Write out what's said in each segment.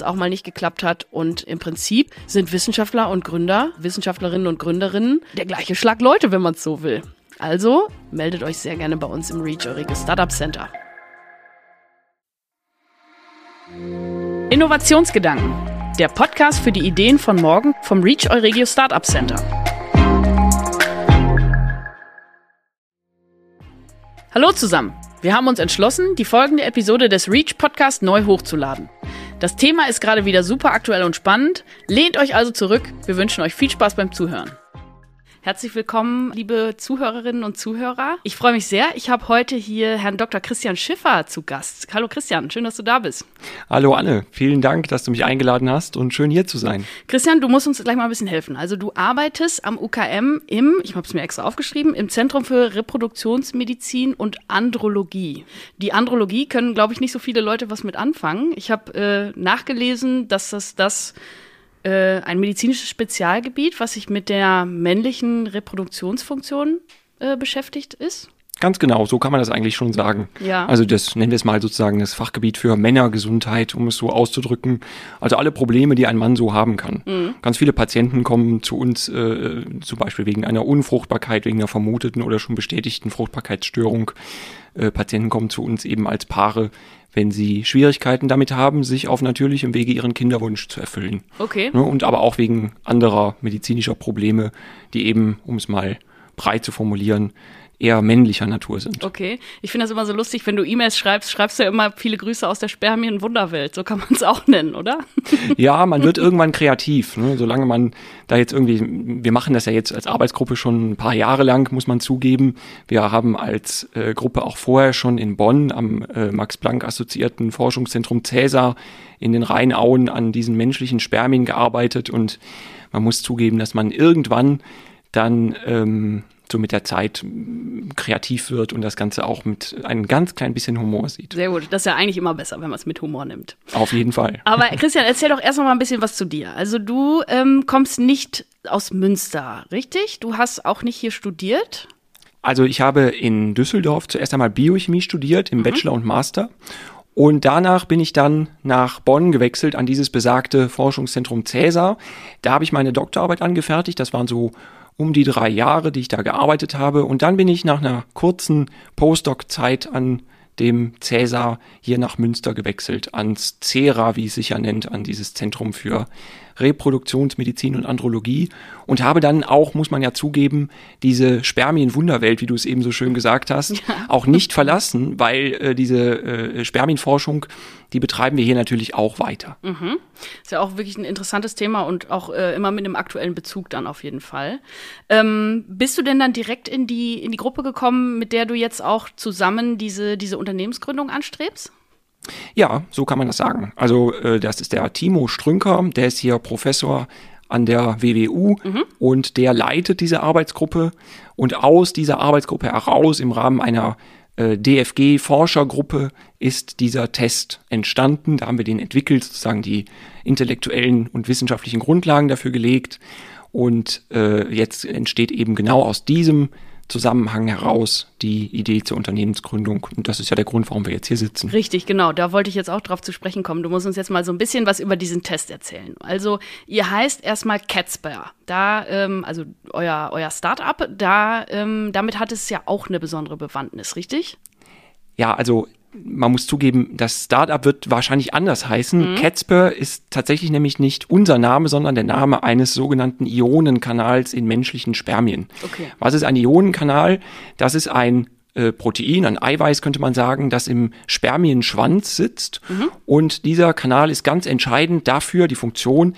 es auch mal nicht geklappt hat. Und im Prinzip sind Wissenschaftler und Gründer, Wissenschaftlerinnen und Gründerinnen der gleiche Schlag Leute, wenn man es so will. Also meldet euch sehr gerne bei uns im Reach Euriges Startup Center. Innovationsgedanken. Der Podcast für die Ideen von morgen vom Reach Euregio Startup Center. Hallo zusammen. Wir haben uns entschlossen, die folgende Episode des Reach Podcast neu hochzuladen. Das Thema ist gerade wieder super aktuell und spannend. Lehnt euch also zurück. Wir wünschen euch viel Spaß beim Zuhören. Herzlich willkommen, liebe Zuhörerinnen und Zuhörer. Ich freue mich sehr. Ich habe heute hier Herrn Dr. Christian Schiffer zu Gast. Hallo Christian, schön, dass du da bist. Hallo Anne, vielen Dank, dass du mich eingeladen hast und schön hier zu sein. Christian, du musst uns gleich mal ein bisschen helfen. Also du arbeitest am UKM im, ich habe es mir extra aufgeschrieben, im Zentrum für Reproduktionsmedizin und Andrologie. Die Andrologie können, glaube ich, nicht so viele Leute was mit anfangen. Ich habe äh, nachgelesen, dass das das äh, ein medizinisches Spezialgebiet, was sich mit der männlichen Reproduktionsfunktion äh, beschäftigt ist. Ganz genau, so kann man das eigentlich schon sagen. Ja. Also das nennen wir es mal sozusagen das Fachgebiet für Männergesundheit, um es so auszudrücken. Also alle Probleme, die ein Mann so haben kann. Mhm. Ganz viele Patienten kommen zu uns äh, zum Beispiel wegen einer Unfruchtbarkeit, wegen einer vermuteten oder schon bestätigten Fruchtbarkeitsstörung. Äh, Patienten kommen zu uns eben als Paare, wenn sie Schwierigkeiten damit haben, sich auf natürlichem Wege ihren Kinderwunsch zu erfüllen. Okay. Ne, und aber auch wegen anderer medizinischer Probleme, die eben, um es mal breit zu formulieren, eher männlicher Natur sind. Okay. Ich finde das immer so lustig, wenn du E-Mails schreibst, schreibst du ja immer viele Grüße aus der Spermien-Wunderwelt. So kann man es auch nennen, oder? Ja, man wird irgendwann kreativ. Ne? Solange man da jetzt irgendwie, wir machen das ja jetzt als Arbeitsgruppe schon ein paar Jahre lang, muss man zugeben. Wir haben als äh, Gruppe auch vorher schon in Bonn am äh, Max-Planck-assoziierten Forschungszentrum Cäsar in den Rheinauen an diesen menschlichen Spermien gearbeitet und man muss zugeben, dass man irgendwann dann ähm, so mit der Zeit kreativ wird und das Ganze auch mit einem ganz klein bisschen Humor sieht. Sehr gut. Das ist ja eigentlich immer besser, wenn man es mit Humor nimmt. Auf jeden Fall. Aber Christian, erzähl doch erst noch mal ein bisschen was zu dir. Also du ähm, kommst nicht aus Münster, richtig? Du hast auch nicht hier studiert? Also ich habe in Düsseldorf zuerst einmal Biochemie studiert, im mhm. Bachelor und Master. Und danach bin ich dann nach Bonn gewechselt an dieses besagte Forschungszentrum Cäsar. Da habe ich meine Doktorarbeit angefertigt. Das waren so um die drei Jahre, die ich da gearbeitet habe. Und dann bin ich nach einer kurzen Postdoc-Zeit an dem Cäsar hier nach Münster gewechselt, ans CERA, wie es sich ja nennt, an dieses Zentrum für Reproduktionsmedizin und Andrologie und habe dann auch, muss man ja zugeben, diese Spermienwunderwelt, wie du es eben so schön gesagt hast, ja. auch nicht verlassen, weil äh, diese äh, Spermienforschung, die betreiben wir hier natürlich auch weiter. Mhm. Ist ja auch wirklich ein interessantes Thema und auch äh, immer mit einem aktuellen Bezug dann auf jeden Fall. Ähm, bist du denn dann direkt in die, in die Gruppe gekommen, mit der du jetzt auch zusammen diese, diese Unternehmensgründung anstrebst? Ja, so kann man das sagen. Also äh, das ist der Timo Strünker, der ist hier Professor an der WWU mhm. und der leitet diese Arbeitsgruppe und aus dieser Arbeitsgruppe heraus im Rahmen einer DFG-Forschergruppe ist dieser Test entstanden. Da haben wir den entwickelt, sozusagen die intellektuellen und wissenschaftlichen Grundlagen dafür gelegt. Und äh, jetzt entsteht eben genau aus diesem Zusammenhang heraus die Idee zur Unternehmensgründung. Und das ist ja der Grund, warum wir jetzt hier sitzen. Richtig, genau. Da wollte ich jetzt auch drauf zu sprechen kommen. Du musst uns jetzt mal so ein bisschen was über diesen Test erzählen. Also, ihr heißt erstmal Catsper. Da, ähm, also euer, euer Startup, da, ähm, damit hat es ja auch eine besondere Bewandtnis, richtig? Ja, also man muss zugeben, das Startup wird wahrscheinlich anders heißen. Mhm. Catspur ist tatsächlich nämlich nicht unser Name, sondern der Name eines sogenannten Ionenkanals in menschlichen Spermien. Okay. Was ist ein Ionenkanal? Das ist ein äh, Protein, ein Eiweiß könnte man sagen, das im Spermienschwanz sitzt. Mhm. Und dieser Kanal ist ganz entscheidend dafür, die Funktion,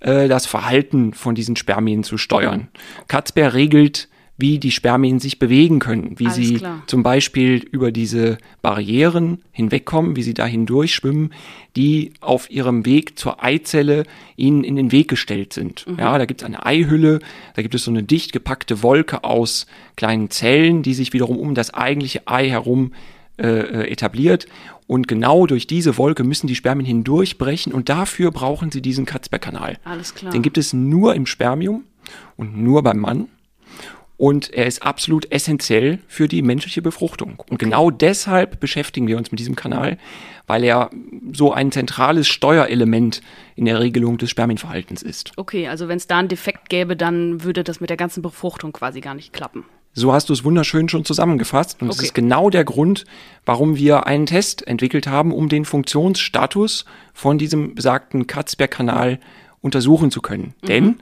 äh, das Verhalten von diesen Spermien zu steuern. Katzbär regelt wie die Spermien sich bewegen können, wie Alles sie klar. zum Beispiel über diese Barrieren hinwegkommen, wie sie da hindurchschwimmen, die auf ihrem Weg zur Eizelle ihnen in den Weg gestellt sind. Mhm. Ja, da gibt es eine Eihülle, da gibt es so eine dicht gepackte Wolke aus kleinen Zellen, die sich wiederum um das eigentliche Ei herum äh, äh etabliert. Und genau durch diese Wolke müssen die Spermien hindurchbrechen und dafür brauchen sie diesen Katzbergkanal. Alles klar. Den gibt es nur im Spermium und nur beim Mann und er ist absolut essentiell für die menschliche Befruchtung. Und genau deshalb beschäftigen wir uns mit diesem Kanal, weil er so ein zentrales Steuerelement in der Regelung des Spermienverhaltens ist. Okay, also wenn es da einen Defekt gäbe, dann würde das mit der ganzen Befruchtung quasi gar nicht klappen. So hast du es wunderschön schon zusammengefasst. Und okay. das ist genau der Grund, warum wir einen Test entwickelt haben, um den Funktionsstatus von diesem besagten Katzberg-Kanal untersuchen zu können. Mhm. Denn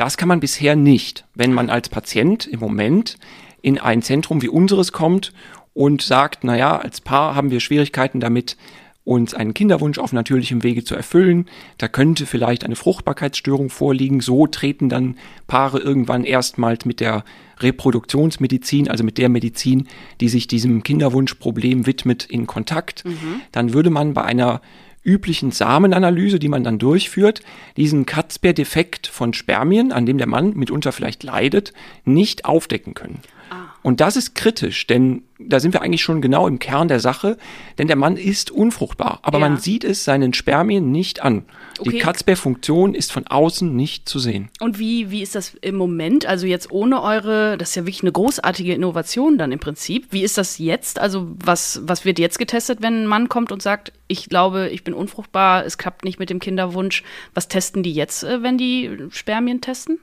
das kann man bisher nicht, wenn man als Patient im Moment in ein Zentrum wie unseres kommt und sagt, naja, als Paar haben wir Schwierigkeiten damit, uns einen Kinderwunsch auf natürlichem Wege zu erfüllen. Da könnte vielleicht eine Fruchtbarkeitsstörung vorliegen. So treten dann Paare irgendwann erstmals mit der Reproduktionsmedizin, also mit der Medizin, die sich diesem Kinderwunschproblem widmet, in Kontakt. Mhm. Dann würde man bei einer üblichen Samenanalyse, die man dann durchführt, diesen Katzbär-Defekt von Spermien, an dem der Mann mitunter vielleicht leidet, nicht aufdecken können. Ah. Und das ist kritisch, denn da sind wir eigentlich schon genau im Kern der Sache, denn der Mann ist unfruchtbar, aber ja. man sieht es seinen Spermien nicht an. Okay. Die Katzbär-Funktion ist von außen nicht zu sehen. Und wie, wie ist das im Moment? Also jetzt ohne eure, das ist ja wirklich eine großartige Innovation dann im Prinzip. Wie ist das jetzt? Also was, was wird jetzt getestet, wenn ein Mann kommt und sagt, ich glaube, ich bin unfruchtbar, es klappt nicht mit dem Kinderwunsch. Was testen die jetzt, äh, wenn die Spermien testen?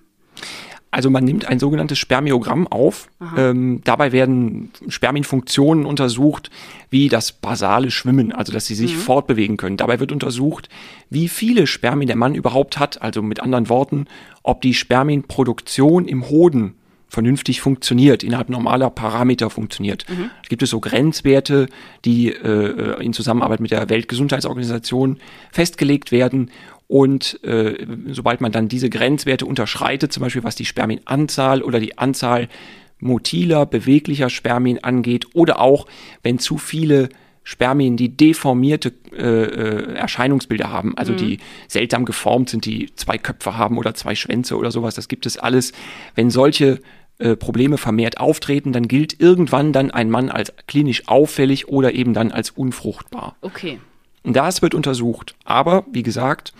Also man nimmt ein sogenanntes Spermiogramm auf. Ähm, dabei werden Spermienfunktionen untersucht, wie das basale Schwimmen, also dass sie sich mhm. fortbewegen können. Dabei wird untersucht, wie viele Spermien der Mann überhaupt hat. Also mit anderen Worten, ob die Spermienproduktion im Hoden vernünftig funktioniert, innerhalb normaler Parameter funktioniert. Mhm. Gibt es so Grenzwerte, die äh, in Zusammenarbeit mit der Weltgesundheitsorganisation festgelegt werden und äh, sobald man dann diese Grenzwerte unterschreitet, zum Beispiel was die Spermienanzahl oder die Anzahl motiler, beweglicher Spermien angeht, oder auch wenn zu viele Spermien, die deformierte äh, äh, Erscheinungsbilder haben, also mhm. die seltsam geformt sind, die zwei Köpfe haben oder zwei Schwänze oder sowas, das gibt es alles. Wenn solche äh, Probleme vermehrt auftreten, dann gilt irgendwann dann ein Mann als klinisch auffällig oder eben dann als unfruchtbar. Okay. Das wird untersucht. Aber, wie gesagt,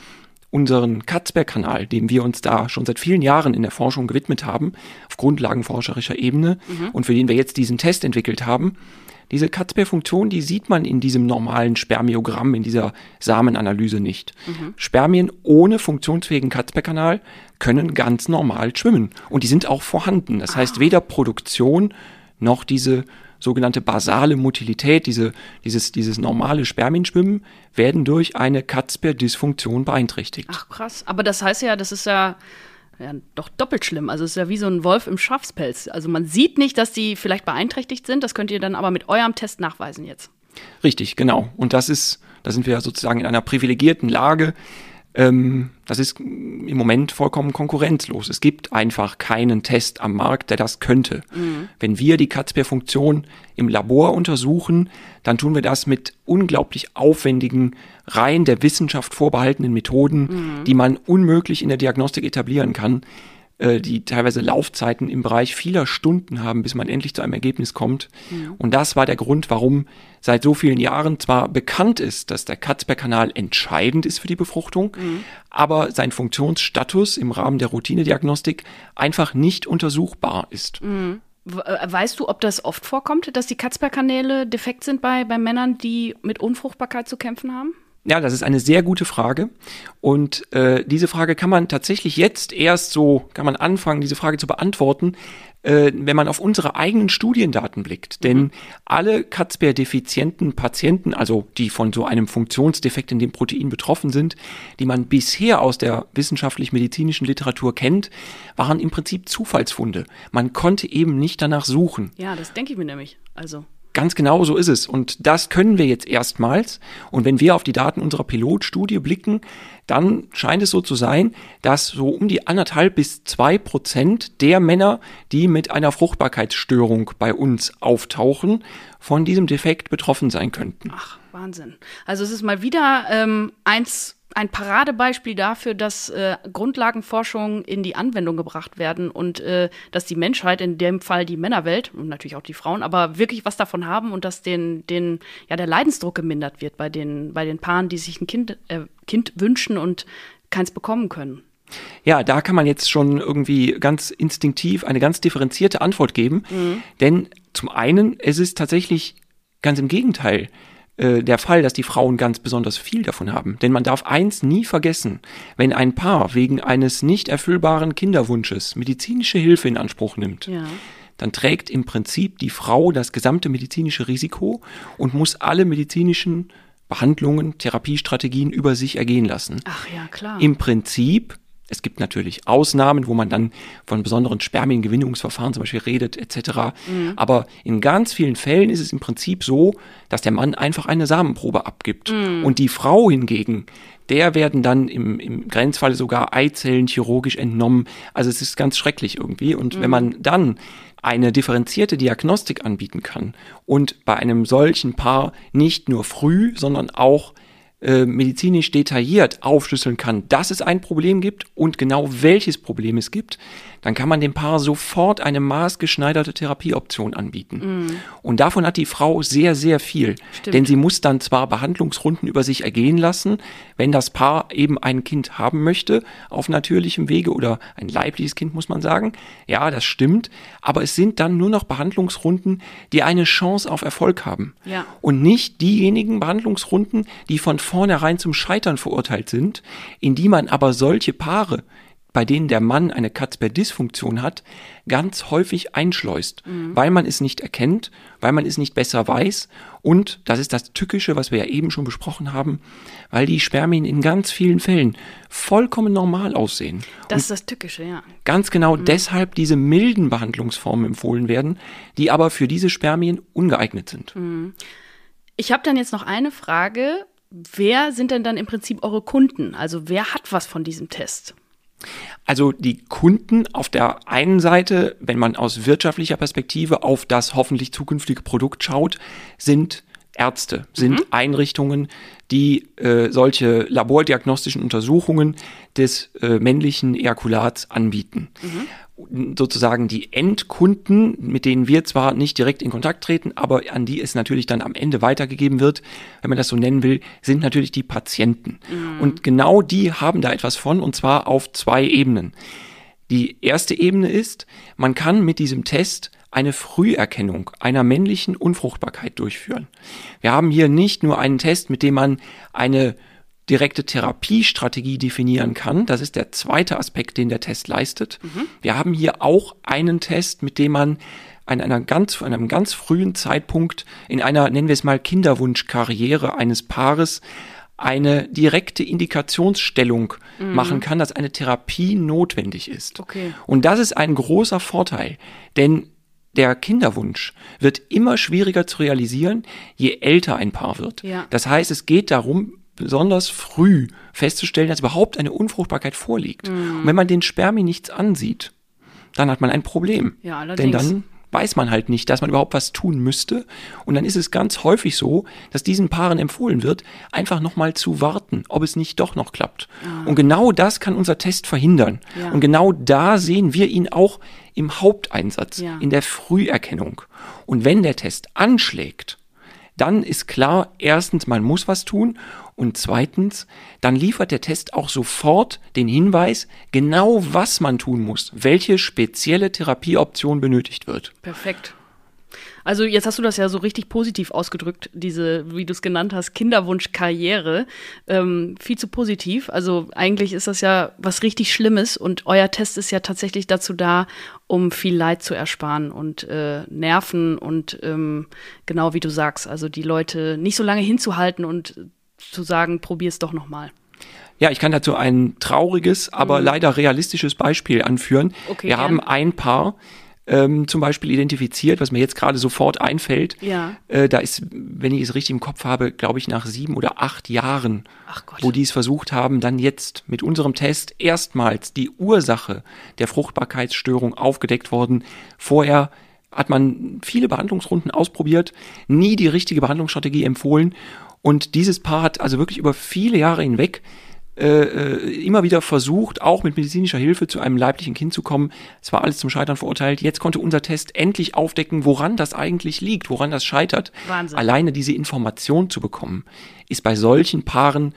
unseren Katzberg-Kanal, dem wir uns da schon seit vielen Jahren in der Forschung gewidmet haben, auf grundlagenforscherischer Ebene mhm. und für den wir jetzt diesen Test entwickelt haben, diese Katzberg-Funktion, die sieht man in diesem normalen Spermiogramm, in dieser Samenanalyse nicht. Mhm. Spermien ohne funktionsfähigen Katzberg-Kanal können ganz normal schwimmen und die sind auch vorhanden. Das ah. heißt, weder Produktion noch diese sogenannte basale Motilität, diese, dieses, dieses normale Spermienschwimmen, werden durch eine Katzper-Dysfunktion beeinträchtigt. Ach krass, aber das heißt ja, das ist ja, ja doch doppelt schlimm. Also es ist ja wie so ein Wolf im Schafspelz. Also man sieht nicht, dass die vielleicht beeinträchtigt sind, das könnt ihr dann aber mit eurem Test nachweisen jetzt. Richtig, genau. Und das ist, da sind wir ja sozusagen in einer privilegierten Lage, ähm, das ist im Moment vollkommen konkurrenzlos. Es gibt einfach keinen Test am Markt, der das könnte. Mhm. Wenn wir die Katzbär-Funktion im Labor untersuchen, dann tun wir das mit unglaublich aufwendigen, rein der Wissenschaft vorbehaltenen Methoden, mhm. die man unmöglich in der Diagnostik etablieren kann. Äh, die teilweise Laufzeiten im Bereich vieler Stunden haben, bis man endlich zu einem Ergebnis kommt. Mhm. Und das war der Grund, warum seit so vielen Jahren zwar bekannt ist, dass der Katzberg-Kanal entscheidend ist für die Befruchtung, mhm. aber sein Funktionsstatus im Rahmen der Routinediagnostik einfach nicht untersuchbar ist. Mhm. Äh, weißt du, ob das oft vorkommt, dass die Katzberg-Kanäle defekt sind bei, bei Männern, die mit Unfruchtbarkeit zu kämpfen haben? Ja, das ist eine sehr gute Frage. Und äh, diese Frage kann man tatsächlich jetzt erst so, kann man anfangen, diese Frage zu beantworten, äh, wenn man auf unsere eigenen Studiendaten blickt. Denn mhm. alle Katzbär-defizienten Patienten, also die von so einem Funktionsdefekt in dem Protein betroffen sind, die man bisher aus der wissenschaftlich-medizinischen Literatur kennt, waren im Prinzip Zufallsfunde. Man konnte eben nicht danach suchen. Ja, das denke ich mir nämlich. Also. Ganz genau so ist es. Und das können wir jetzt erstmals. Und wenn wir auf die Daten unserer Pilotstudie blicken, dann scheint es so zu sein, dass so um die anderthalb bis zwei Prozent der Männer, die mit einer Fruchtbarkeitsstörung bei uns auftauchen, von diesem Defekt betroffen sein könnten. Ach, Wahnsinn. Also es ist mal wieder ähm, eins ein Paradebeispiel dafür, dass äh, Grundlagenforschung in die Anwendung gebracht werden und äh, dass die Menschheit, in dem Fall die Männerwelt und natürlich auch die Frauen, aber wirklich was davon haben und dass den, den, ja, der Leidensdruck gemindert wird bei den, bei den Paaren, die sich ein Kind, äh, Kind wünschen und keins bekommen können. Ja, da kann man jetzt schon irgendwie ganz instinktiv eine ganz differenzierte Antwort geben. Mhm. Denn zum einen, es ist tatsächlich ganz im Gegenteil äh, der Fall, dass die Frauen ganz besonders viel davon haben. Denn man darf eins nie vergessen, wenn ein Paar wegen eines nicht erfüllbaren Kinderwunsches medizinische Hilfe in Anspruch nimmt, ja. dann trägt im Prinzip die Frau das gesamte medizinische Risiko und muss alle medizinischen Behandlungen, Therapiestrategien über sich ergehen lassen. Ach ja, klar. Im Prinzip es gibt natürlich Ausnahmen, wo man dann von besonderen Spermiengewinnungsverfahren zum Beispiel redet, etc. Mhm. Aber in ganz vielen Fällen ist es im Prinzip so, dass der Mann einfach eine Samenprobe abgibt. Mhm. Und die Frau hingegen, der werden dann im, im Grenzfall sogar Eizellen chirurgisch entnommen. Also es ist ganz schrecklich irgendwie. Und mhm. wenn man dann eine differenzierte Diagnostik anbieten kann und bei einem solchen Paar nicht nur früh, sondern auch äh, medizinisch detailliert aufschlüsseln kann, dass es ein Problem gibt und genau welches Problem es gibt, dann kann man dem Paar sofort eine maßgeschneiderte Therapieoption anbieten. Mm. Und davon hat die Frau sehr, sehr viel. Stimmt. Denn sie muss dann zwar Behandlungsrunden über sich ergehen lassen, wenn das Paar eben ein Kind haben möchte, auf natürlichem Wege oder ein leibliches Kind, muss man sagen. Ja, das stimmt. Aber es sind dann nur noch Behandlungsrunden, die eine Chance auf Erfolg haben. Ja. Und nicht diejenigen Behandlungsrunden, die von vornherein zum Scheitern verurteilt sind, in die man aber solche Paare, bei denen der Mann eine Katz-per-Dysfunktion hat, ganz häufig einschleust, mhm. weil man es nicht erkennt, weil man es nicht besser weiß und, das ist das Tückische, was wir ja eben schon besprochen haben, weil die Spermien in ganz vielen Fällen vollkommen normal aussehen. Das und ist das Tückische, ja. Ganz genau mhm. deshalb diese milden Behandlungsformen empfohlen werden, die aber für diese Spermien ungeeignet sind. Mhm. Ich habe dann jetzt noch eine Frage. Wer sind denn dann im Prinzip eure Kunden? Also wer hat was von diesem Test? Also die Kunden auf der einen Seite, wenn man aus wirtschaftlicher Perspektive auf das hoffentlich zukünftige Produkt schaut, sind Ärzte, sind mhm. Einrichtungen, die äh, solche labordiagnostischen Untersuchungen des äh, männlichen Ejakulats anbieten. Mhm sozusagen die Endkunden, mit denen wir zwar nicht direkt in Kontakt treten, aber an die es natürlich dann am Ende weitergegeben wird, wenn man das so nennen will, sind natürlich die Patienten. Mhm. Und genau die haben da etwas von, und zwar auf zwei Ebenen. Die erste Ebene ist, man kann mit diesem Test eine Früherkennung einer männlichen Unfruchtbarkeit durchführen. Wir haben hier nicht nur einen Test, mit dem man eine direkte Therapiestrategie definieren kann. Das ist der zweite Aspekt, den der Test leistet. Mhm. Wir haben hier auch einen Test, mit dem man an einer ganz, an einem ganz frühen Zeitpunkt in einer, nennen wir es mal, Kinderwunschkarriere eines Paares eine direkte Indikationsstellung mhm. machen kann, dass eine Therapie notwendig ist. Okay. Und das ist ein großer Vorteil, denn der Kinderwunsch wird immer schwieriger zu realisieren, je älter ein Paar wird. Ja. Das heißt, es geht darum, besonders früh festzustellen, dass überhaupt eine Unfruchtbarkeit vorliegt. Mhm. Und wenn man den Spermien nichts ansieht, dann hat man ein Problem. Ja, Denn dann weiß man halt nicht, dass man überhaupt was tun müsste. Und dann ist es ganz häufig so, dass diesen Paaren empfohlen wird, einfach nochmal zu warten, ob es nicht doch noch klappt. Ah. Und genau das kann unser Test verhindern. Ja. Und genau da sehen wir ihn auch im Haupteinsatz, ja. in der Früherkennung. Und wenn der Test anschlägt, dann ist klar, erstens, man muss was tun und zweitens, dann liefert der Test auch sofort den Hinweis, genau was man tun muss, welche spezielle Therapieoption benötigt wird. Perfekt. Also jetzt hast du das ja so richtig positiv ausgedrückt, diese, wie du es genannt hast, Kinderwunschkarriere. Ähm, viel zu positiv. Also eigentlich ist das ja was richtig Schlimmes und euer Test ist ja tatsächlich dazu da, um viel Leid zu ersparen und äh, Nerven und ähm, genau wie du sagst, also die Leute nicht so lange hinzuhalten und zu sagen, probier es doch nochmal. Ja, ich kann dazu ein trauriges, aber mhm. leider realistisches Beispiel anführen. Okay, Wir gern. haben ein Paar, ähm, zum Beispiel identifiziert, was mir jetzt gerade sofort einfällt. Ja. Äh, da ist, wenn ich es richtig im Kopf habe, glaube ich, nach sieben oder acht Jahren, wo die es versucht haben, dann jetzt mit unserem Test erstmals die Ursache der Fruchtbarkeitsstörung aufgedeckt worden. Vorher hat man viele Behandlungsrunden ausprobiert, nie die richtige Behandlungsstrategie empfohlen. Und dieses Paar hat also wirklich über viele Jahre hinweg äh, äh, immer wieder versucht, auch mit medizinischer Hilfe zu einem leiblichen Kind zu kommen. Es war alles zum Scheitern verurteilt. Jetzt konnte unser Test endlich aufdecken, woran das eigentlich liegt, woran das scheitert. Wahnsinn. Alleine diese Information zu bekommen, ist bei solchen Paaren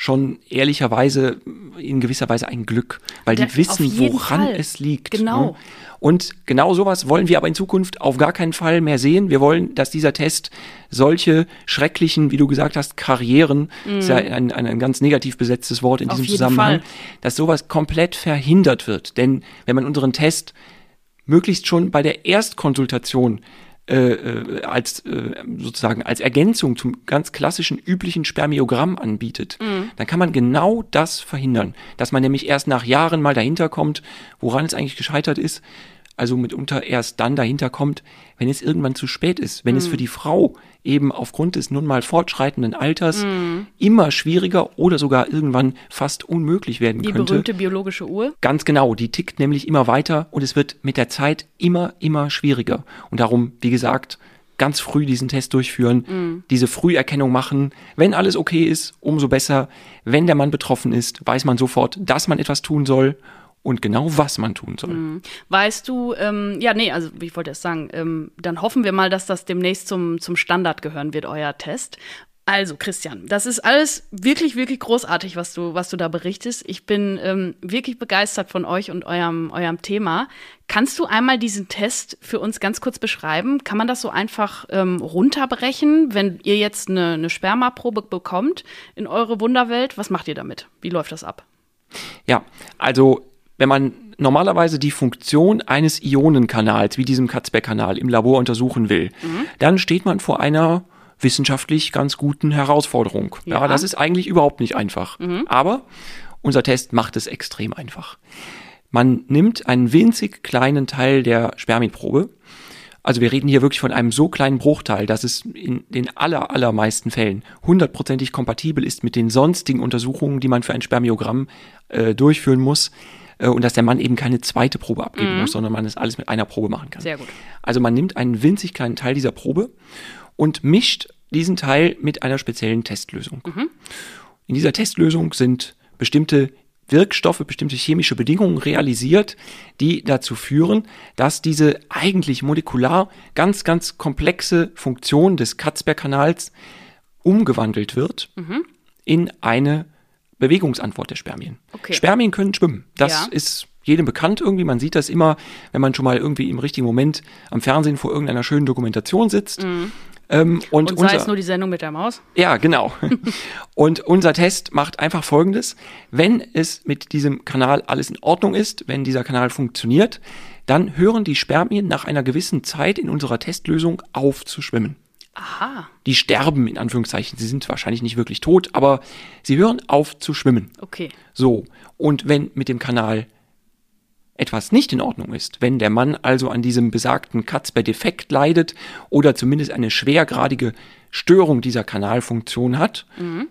schon ehrlicherweise in gewisser Weise ein Glück, weil die wissen, woran Fall. es liegt. Genau. Ne? Und genau sowas wollen wir aber in Zukunft auf gar keinen Fall mehr sehen. Wir wollen, dass dieser Test solche schrecklichen, wie du gesagt hast, Karrieren, mm. ist ja ein, ein, ein, ganz negativ besetztes Wort in auf diesem Zusammenhang, Fall. dass sowas komplett verhindert wird. Denn wenn man unseren Test möglichst schon bei der Erstkonsultation äh, äh, als äh, sozusagen als Ergänzung zum ganz klassischen üblichen Spermiogramm anbietet, mhm. dann kann man genau das verhindern, dass man nämlich erst nach Jahren mal dahinter kommt, woran es eigentlich gescheitert ist, also mitunter erst dann dahinter kommt, wenn es irgendwann zu spät ist, wenn mm. es für die Frau eben aufgrund des nun mal fortschreitenden Alters mm. immer schwieriger oder sogar irgendwann fast unmöglich werden die könnte. Die berühmte biologische Uhr? Ganz genau, die tickt nämlich immer weiter und es wird mit der Zeit immer, immer schwieriger. Und darum, wie gesagt, ganz früh diesen Test durchführen, mm. diese Früherkennung machen. Wenn alles okay ist, umso besser. Wenn der Mann betroffen ist, weiß man sofort, dass man etwas tun soll und genau was man tun soll. Mhm. Weißt du, ähm, ja, nee, also ich wollte erst sagen, ähm, dann hoffen wir mal, dass das demnächst zum, zum Standard gehören wird, euer Test. Also, Christian, das ist alles wirklich, wirklich großartig, was du, was du da berichtest. Ich bin ähm, wirklich begeistert von euch und eurem, eurem Thema. Kannst du einmal diesen Test für uns ganz kurz beschreiben? Kann man das so einfach ähm, runterbrechen, wenn ihr jetzt eine, eine Spermaprobe bekommt in eure Wunderwelt? Was macht ihr damit? Wie läuft das ab? Ja, also wenn man normalerweise die Funktion eines Ionenkanals, wie diesem Katzbeck-Kanal, im Labor untersuchen will, mhm. dann steht man vor einer wissenschaftlich ganz guten Herausforderung. Ja, ja das ist eigentlich überhaupt nicht einfach. Mhm. Aber unser Test macht es extrem einfach. Man nimmt einen winzig kleinen Teil der Spermienprobe. Also wir reden hier wirklich von einem so kleinen Bruchteil, dass es in den aller, allermeisten Fällen hundertprozentig kompatibel ist mit den sonstigen Untersuchungen, die man für ein Spermiogramm äh, durchführen muss und dass der Mann eben keine zweite Probe abgeben mhm. muss, sondern man das alles mit einer Probe machen kann. Sehr gut. Also man nimmt einen winzig kleinen Teil dieser Probe und mischt diesen Teil mit einer speziellen Testlösung. Mhm. In dieser Testlösung sind bestimmte Wirkstoffe, bestimmte chemische Bedingungen realisiert, die dazu führen, dass diese eigentlich molekular ganz, ganz komplexe Funktion des Katzberg-Kanals umgewandelt wird mhm. in eine Bewegungsantwort der Spermien. Okay. Spermien können schwimmen. Das ja. ist jedem bekannt irgendwie. Man sieht das immer, wenn man schon mal irgendwie im richtigen Moment am Fernsehen vor irgendeiner schönen Dokumentation sitzt. Mhm. Ähm, und, und sei unser, es nur die Sendung mit der Maus? Ja, genau. und unser Test macht einfach Folgendes. Wenn es mit diesem Kanal alles in Ordnung ist, wenn dieser Kanal funktioniert, dann hören die Spermien nach einer gewissen Zeit in unserer Testlösung auf zu schwimmen. Aha. Die sterben in Anführungszeichen. Sie sind wahrscheinlich nicht wirklich tot, aber sie hören auf zu schwimmen. Okay. So. Und wenn mit dem Kanal etwas nicht in Ordnung ist, wenn der Mann also an diesem besagten Katzber-Defekt leidet oder zumindest eine schwergradige Störung dieser Kanalfunktion hat, mhm.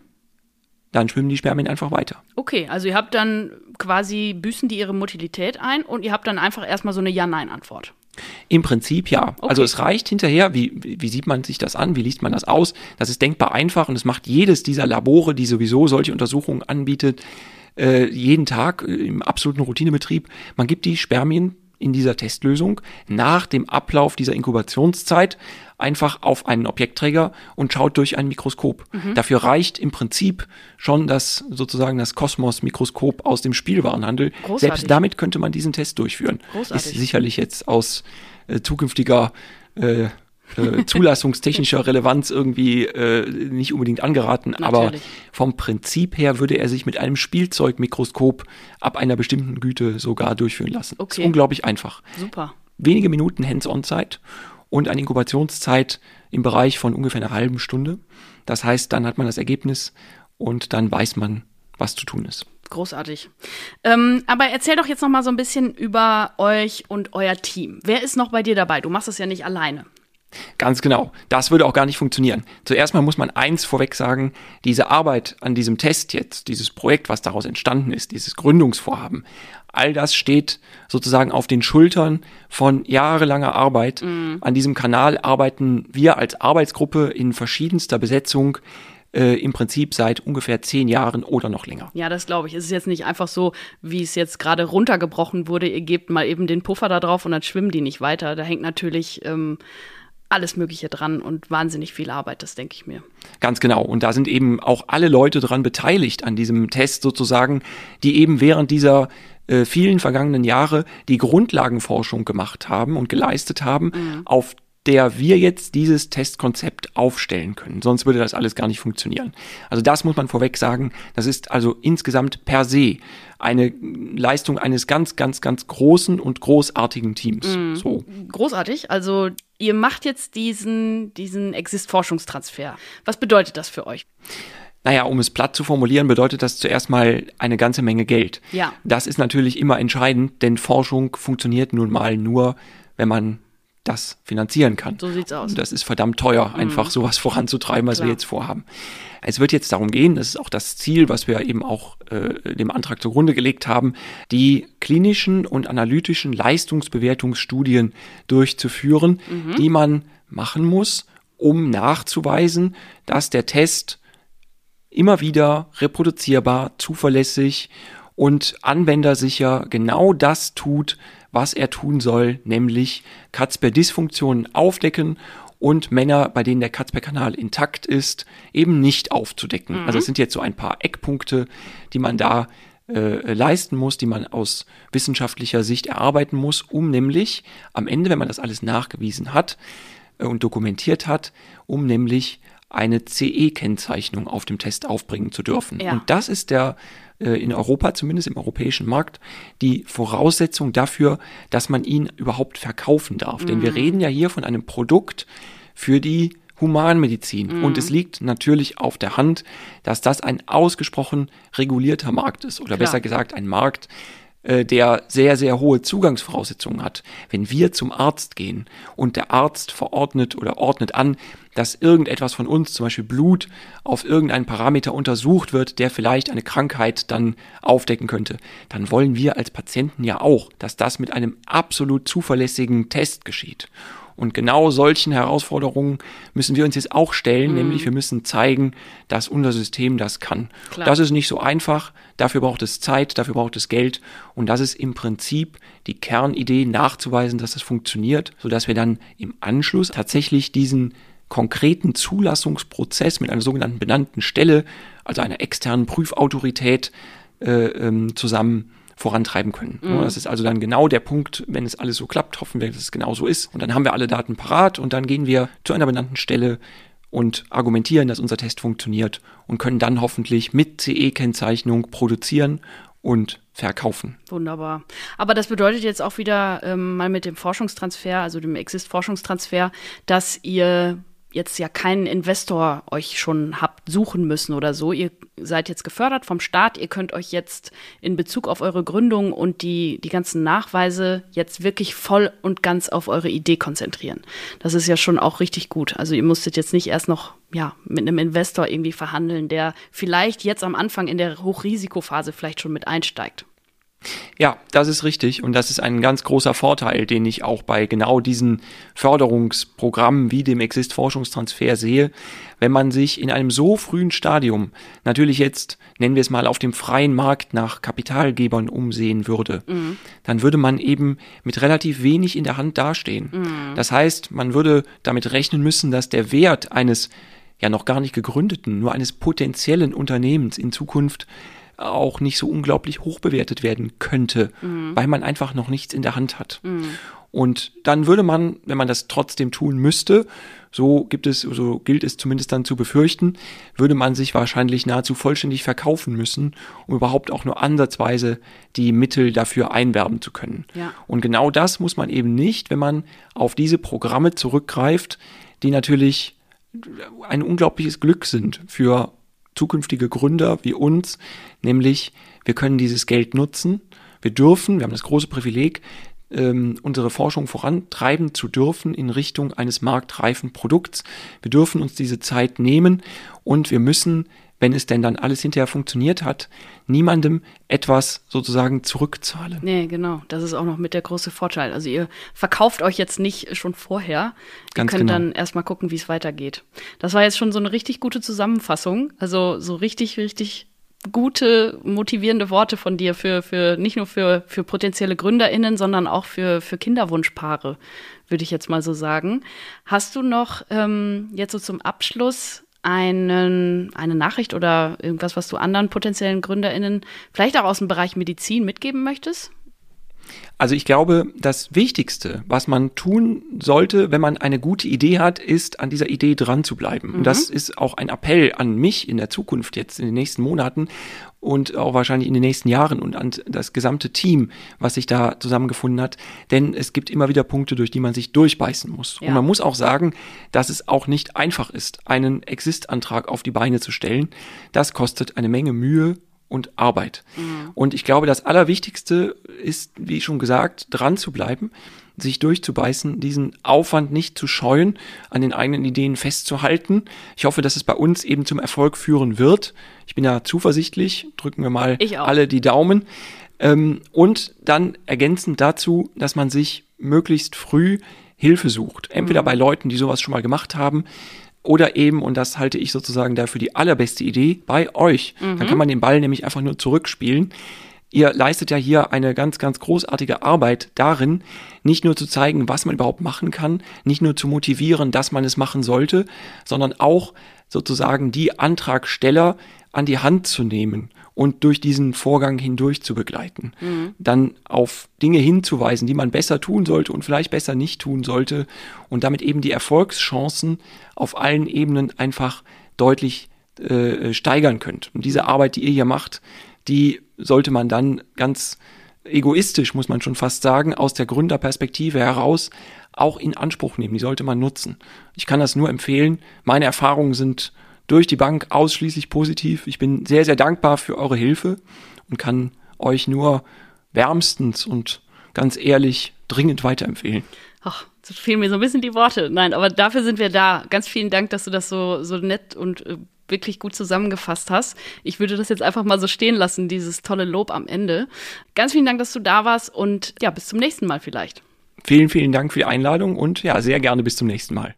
dann schwimmen die Spermien einfach weiter. Okay, also ihr habt dann quasi, büßen die ihre Motilität ein und ihr habt dann einfach erstmal so eine Ja-Nein-Antwort. Im Prinzip ja. Okay. Also es reicht hinterher, wie, wie sieht man sich das an, wie liest man das aus? Das ist denkbar einfach und es macht jedes dieser Labore, die sowieso solche Untersuchungen anbietet, äh, jeden Tag äh, im absoluten Routinebetrieb. Man gibt die Spermien in dieser Testlösung nach dem Ablauf dieser Inkubationszeit einfach auf einen Objektträger und schaut durch ein Mikroskop. Mhm. Dafür reicht im Prinzip schon das sozusagen das Kosmos-Mikroskop aus dem Spielwarenhandel. Großartig. Selbst damit könnte man diesen Test durchführen. Großartig. Ist sicherlich jetzt aus äh, zukünftiger äh, äh, zulassungstechnischer Relevanz irgendwie äh, nicht unbedingt angeraten, aber Natürlich. vom Prinzip her würde er sich mit einem Spielzeugmikroskop ab einer bestimmten Güte sogar durchführen lassen. Okay. Ist unglaublich einfach. Super. Wenige Minuten Hands-on-Zeit und eine Inkubationszeit im Bereich von ungefähr einer halben Stunde. Das heißt, dann hat man das Ergebnis und dann weiß man, was zu tun ist. Großartig. Ähm, aber erzähl doch jetzt noch mal so ein bisschen über euch und euer Team. Wer ist noch bei dir dabei? Du machst das ja nicht alleine. Ganz genau. Das würde auch gar nicht funktionieren. Zuerst mal muss man eins vorweg sagen, diese Arbeit an diesem Test jetzt, dieses Projekt, was daraus entstanden ist, dieses Gründungsvorhaben, all das steht sozusagen auf den Schultern von jahrelanger Arbeit. An diesem Kanal arbeiten wir als Arbeitsgruppe in verschiedenster Besetzung äh, im Prinzip seit ungefähr zehn Jahren oder noch länger. Ja, das glaube ich. Es ist jetzt nicht einfach so, wie es jetzt gerade runtergebrochen wurde. Ihr gebt mal eben den Puffer da drauf und dann schwimmen die nicht weiter. Da hängt natürlich ähm, alles Mögliche dran und wahnsinnig viel Arbeit, das denke ich mir. Ganz genau. Und da sind eben auch alle Leute dran beteiligt an diesem Test sozusagen, die eben während dieser äh, vielen vergangenen Jahre die Grundlagenforschung gemacht haben und geleistet haben, auf der wir jetzt dieses Testkonzept aufstellen können. Sonst würde das alles gar nicht funktionieren. Also das muss man vorweg sagen. Das ist also insgesamt per se eine Leistung eines ganz, ganz, ganz großen und großartigen Teams. So. Großartig. Also ihr macht jetzt diesen, diesen Exist-Forschungstransfer. Was bedeutet das für euch? Naja, um es platt zu formulieren, bedeutet das zuerst mal eine ganze Menge Geld. Ja. Das ist natürlich immer entscheidend, denn Forschung funktioniert nun mal nur, wenn man das finanzieren kann. So sieht's aus. Mhm. Und das ist verdammt teuer, einfach sowas voranzutreiben, was Klar. wir jetzt vorhaben. Es wird jetzt darum gehen, das ist auch das Ziel, was wir eben auch äh, dem Antrag zugrunde gelegt haben, die klinischen und analytischen Leistungsbewertungsstudien durchzuführen, Mhm. die man machen muss, um nachzuweisen, dass der Test immer wieder reproduzierbar, zuverlässig und anwendersicher genau das tut, was er tun soll, nämlich Katzper-Dysfunktionen aufdecken und Männer, bei denen der Katzper-Kanal intakt ist, eben nicht aufzudecken. Also es sind jetzt so ein paar Eckpunkte, die man da äh, leisten muss, die man aus wissenschaftlicher Sicht erarbeiten muss, um nämlich am Ende, wenn man das alles nachgewiesen hat äh, und dokumentiert hat, um nämlich eine CE-Kennzeichnung auf dem Test aufbringen zu dürfen. Ja. Und das ist der äh, in Europa, zumindest im europäischen Markt, die Voraussetzung dafür, dass man ihn überhaupt verkaufen darf. Denn wir reden ja hier von einem Produkt für die Humanmedizin. Und es liegt natürlich auf der Hand, dass das ein ausgesprochen regulierter Markt ist. Oder besser gesagt ein Markt, äh, der sehr, sehr hohe Zugangsvoraussetzungen hat. Wenn wir zum Arzt gehen und der Arzt verordnet oder ordnet an, dass irgendetwas von uns, zum Beispiel Blut, auf irgendeinen Parameter untersucht wird, der vielleicht eine Krankheit dann aufdecken könnte, dann wollen wir als Patienten ja auch, dass das mit einem absolut zuverlässigen Test geschieht. Und genau solchen Herausforderungen müssen wir uns jetzt auch stellen, nämlich wir müssen zeigen, dass unser System das kann. Klar. Das ist nicht so einfach, dafür braucht es Zeit, dafür braucht es Geld und das ist im Prinzip die Kernidee nachzuweisen, dass das funktioniert, sodass wir dann im Anschluss tatsächlich diesen konkreten Zulassungsprozess mit einer sogenannten benannten Stelle, also einer externen Prüfautorität, äh, ähm, zusammen vorantreiben können. Ja, Das ist also dann genau der Punkt, wenn es alles so klappt, hoffen wir, dass es genau so ist. Und dann haben wir alle Daten parat und dann gehen wir zu einer benannten Stelle und argumentieren, dass unser Test funktioniert und können dann hoffentlich mit CE-Kennzeichnung produzieren und verkaufen. Wunderbar. Aber das bedeutet jetzt auch wieder ähm, mal mit dem Forschungstransfer, also dem Exist-Forschungstransfer, dass ihr jetzt ja keinen Investor euch schon habt suchen müssen oder so. Ihr seid jetzt gefördert vom Staat. Ihr könnt euch jetzt in Bezug auf eure Gründung und die, die ganzen Nachweise jetzt wirklich voll und ganz auf eure Idee konzentrieren. Das ist ja schon auch richtig gut. Also ihr musstet jetzt nicht erst noch ja, mit einem Investor irgendwie verhandeln, der vielleicht jetzt am Anfang in der Hochrisikophase vielleicht schon mit einsteigt. Ja, das ist richtig und das ist ein ganz großer Vorteil, den ich auch bei genau diesen Förderungsprogrammen wie dem Exist Forschungstransfer sehe, wenn man sich in einem so frühen Stadium natürlich jetzt, nennen wir es mal, auf dem freien Markt nach Kapitalgebern umsehen würde, dann würde man eben mit relativ wenig in der Hand dastehen. Das heißt, man würde damit rechnen müssen, dass der Wert eines ja noch gar nicht gegründeten, nur eines potenziellen Unternehmens in Zukunft auch nicht so unglaublich hoch bewertet werden könnte, weil man einfach noch nichts in der Hand hat. Und dann würde man, wenn man das trotzdem tun müsste, so gibt es, so gilt es zumindest dann zu befürchten, würde man sich wahrscheinlich nahezu vollständig verkaufen müssen, um überhaupt auch nur ansatzweise die Mittel dafür einwerben zu können. Ja. Und genau das muss man eben nicht, wenn man auf diese Programme zurückgreift, die natürlich ein unglaubliches Glück sind für zukünftige Gründer wie uns, nämlich wir können dieses Geld nutzen, wir dürfen, wir haben das große Privileg, ähm, unsere Forschung vorantreiben zu dürfen in Richtung eines marktreifen Produkts. Wir dürfen uns diese Zeit nehmen und wir müssen, wenn es denn dann alles hinterher funktioniert hat, niemandem etwas sozusagen zurückzahlen. Nee, genau. Das ist auch noch mit der große Vorteil. Also ihr verkauft euch jetzt nicht schon vorher. Ganz ihr könnt genau. dann erstmal gucken, wie es weitergeht. Das war jetzt schon so eine richtig gute Zusammenfassung. Also so richtig, richtig gute, motivierende Worte von dir für, für nicht nur für, für potenzielle GründerInnen, sondern auch für, für Kinderwunschpaare, würde ich jetzt mal so sagen. Hast du noch ähm, jetzt so zum Abschluss einen, eine Nachricht oder irgendwas, was du anderen potenziellen GründerInnen vielleicht auch aus dem Bereich Medizin mitgeben möchtest? Also ich glaube, das Wichtigste, was man tun sollte, wenn man eine gute Idee hat, ist, an dieser Idee dran zu bleiben. Und das ist auch ein Appell an mich in der Zukunft, jetzt in den nächsten Monaten und auch wahrscheinlich in den nächsten Jahren und an das gesamte Team, was sich da zusammengefunden hat. Denn es gibt immer wieder Punkte, durch die man sich durchbeißen muss. Ja. Und man muss auch sagen, dass es auch nicht einfach ist, einen Exist-Antrag auf die Beine zu stellen. Das kostet eine Menge Mühe und Arbeit. Und ich glaube, das Allerwichtigste ist, wie schon gesagt, dran zu bleiben, sich durchzubeißen, diesen Aufwand nicht zu scheuen, an den eigenen Ideen festzuhalten. Ich hoffe, dass es bei uns eben zum Erfolg führen wird. Ich bin da zuversichtlich, drücken wir mal alle die Daumen. Ähm, und dann ergänzend dazu, dass man sich möglichst früh Hilfe sucht. Entweder bei Leuten, die sowas schon mal gemacht haben, oder eben, und das halte ich sozusagen dafür die allerbeste Idee, bei euch. Dann kann man den Ball nämlich einfach nur zurückspielen. Ihr leistet ja hier eine ganz, ganz großartige Arbeit darin, nicht nur zu zeigen, was man überhaupt machen kann, nicht nur zu motivieren, dass man es machen sollte, sondern auch sozusagen die Antragsteller an die Hand zu nehmen und durch diesen Vorgang hindurch zu begleiten. Dann auf Dinge hinzuweisen, die man besser tun sollte und vielleicht besser nicht tun sollte und damit eben die Erfolgschancen auf allen Ebenen einfach deutlich äh, steigern könnt. Und diese Arbeit, die ihr hier macht, die sollte man dann ganz egoistisch, muss man schon fast sagen, aus der Gründerperspektive heraus auch in Anspruch nehmen. Die sollte man nutzen. Ich kann das nur empfehlen. Meine Erfahrungen sind durch die Bank ausschließlich positiv. Ich bin sehr, sehr dankbar für eure Hilfe und kann euch nur wärmstens und ganz ehrlich dringend weiterempfehlen. Ach, so fehlen mir so ein bisschen die Worte. Nein, aber dafür sind wir da. Ganz vielen Dank, dass du das so, so nett und äh, wirklich gut zusammengefasst hast. Ich würde das jetzt einfach mal so stehen lassen, dieses tolle Lob am Ende. Ganz vielen Dank, dass du da warst und ja, bis zum nächsten Mal vielleicht. Vielen, vielen Dank für die Einladung und ja, sehr gerne bis zum nächsten Mal.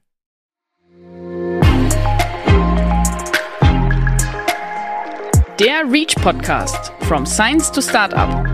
Der Reach Podcast. From Science to Startup.